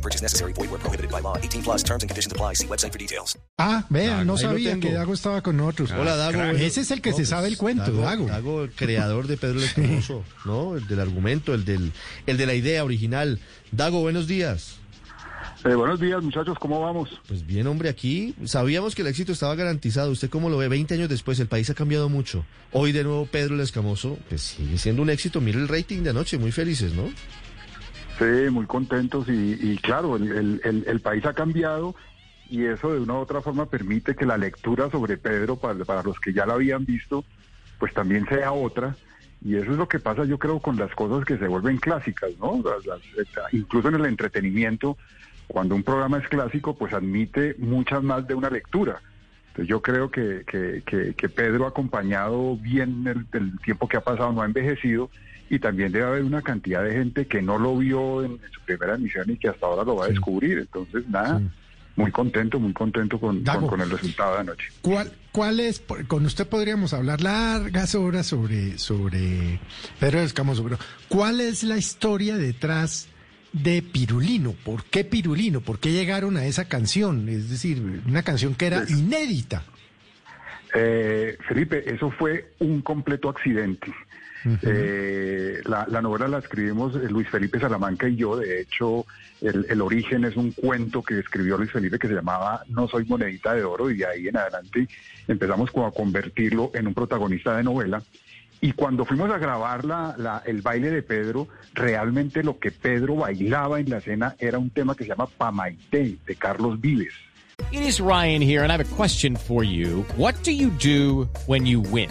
No purchase necessary. Void where prohibited by law. 18 plus terms and conditions apply. See website for details. Ah, vean, no Ahí lo sabía que Dago estaba con nosotros. Hola, Dago. Crack. Ese es el que no, se pues, sabe el cuento, Dago. Dago, el creador de Pedro el Escamoso, ¿no? El del argumento, el, del, el de la idea original. Dago, buenos días. Eh, buenos días, muchachos, ¿cómo vamos? Pues bien, hombre, aquí sabíamos que el éxito estaba garantizado. ¿Usted cómo lo ve? 20 años después, el país ha cambiado mucho. Hoy de nuevo Pedro el Escamoso, pues sigue siendo un éxito. Mire el rating de anoche, muy felices, ¿no? Sí, muy contentos y, y claro, el, el- el- país ha cambiado y eso de una u otra forma permite que la lectura sobre Pedro, para, para los que ya la habían visto, pues también sea otra. Y eso es lo que pasa, yo creo, con las cosas que se vuelven clásicas, ¿no? Incluso en el entretenimiento, cuando un programa es clásico, pues admite muchas más de una lectura. Yo creo que, que, que- que Pedro ha acompañado bien el, el tiempo que ha pasado, no ha envejecido, y también debe haber una cantidad de gente que no lo vio en, en su primera emisión y que hasta ahora lo va a descubrir. Entonces, nada, Sí. muy contento, muy contento con, con, Dago. con el resultado de anoche. ¿Cuál, ¿Cuál es? Con usted podríamos hablar largas horas sobre, sobre Pedro Escamoso, pero ¿cuál es la historia detrás de Pirulino? ¿Por qué Pirulino? ¿Por qué llegaron a esa canción? Es decir, una canción que era inédita. Eh, Felipe, eso fue un completo accidente. Eh, la, la novela la escribimos eh, Luis Felipe Salamanca y yo. De hecho, el, el origen es un cuento que escribió Luis Felipe que se llamaba No soy monedita de oro y de ahí en adelante empezamos como a convertirlo en un protagonista de novela. Y cuando fuimos a grabar la, el baile de Pedro, realmente lo que Pedro bailaba en la escena era un tema que se llama Pamaité de Carlos Vives. It is Ryan here, and I have a question for you. What do you do when you win?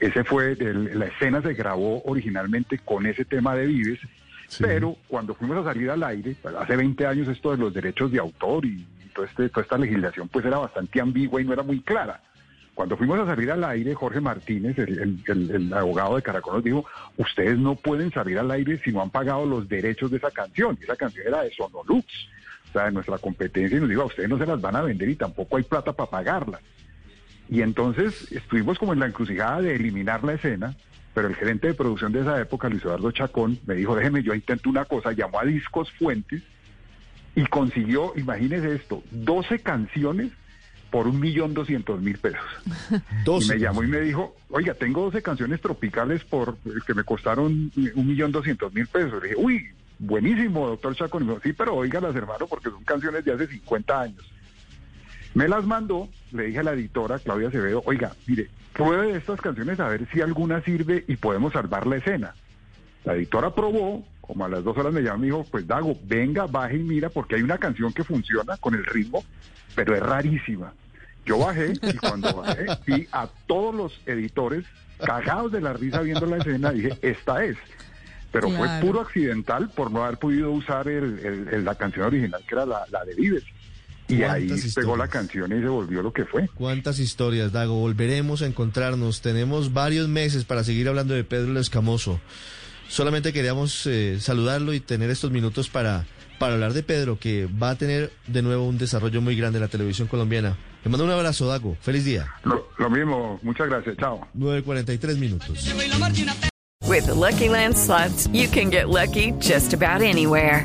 Ese fue, el- la escena se grabó originalmente con ese tema de Vives, pero cuando fuimos a salir al aire, pues, hace 20 años esto de los derechos de autor y, y todo este, toda esta legislación pues era bastante ambigua y no era muy clara. Cuando fuimos a salir al aire, Jorge Martínez, el, el- el- el abogado de Caracol, nos dijo, ustedes no pueden salir al aire si no han pagado los derechos de esa canción. Y esa canción era de Sonolux, o sea, de nuestra competencia, y nos dijo, a ustedes no se las van a vender y tampoco hay plata para pagarlas. Y entonces estuvimos como en la encrucijada de eliminar la escena, pero el gerente de producción de esa época, Luis Eduardo Chacón, me dijo, déjeme, yo intento una cosa, llamó a Discos Fuentes y consiguió, imagínese esto, 12 canciones por un millón doscientos mil pesos. Y 12. me llamó y me dijo, oiga, tengo 12 canciones tropicales por que me costaron un millón doscientos mil pesos. Le dije, uy, buenísimo, doctor Chacón. Y me dijo, sí, pero oígalas, hermano, porque son canciones de hace 50 años. Me las mandó, le dije a la editora, Claudia Acevedo, oiga, mire, pruebe estas canciones a ver si alguna sirve y podemos salvar la escena. La editora probó, como a las dos horas me llamó y me dijo, pues Dago, venga, baje y mira, porque hay una canción que funciona con el ritmo, pero es rarísima. Yo bajé y cuando bajé vi a todos los editores cagados de la risa viendo la escena, dije, esta es. Pero fue puro accidental por no haber podido usar el- el- el- la canción original, que era la, la de Vives. Y ahí ¿Cuántas pegó la historias? canción y se volvió lo que fue. ¿Cuántas historias, Dago? Volveremos a encontrarnos. Tenemos varios meses para seguir hablando de Pedro el Escamoso. Solamente queríamos eh, saludarlo y tener estos minutos para, para hablar de Pedro, que va a tener de nuevo un desarrollo muy grande en la televisión colombiana. Le mando un abrazo, Dago. Feliz día. Lo, lo mismo, muchas gracias, chao. 9.43 minutos. With the Lucky Land slots, you can get lucky just about anywhere.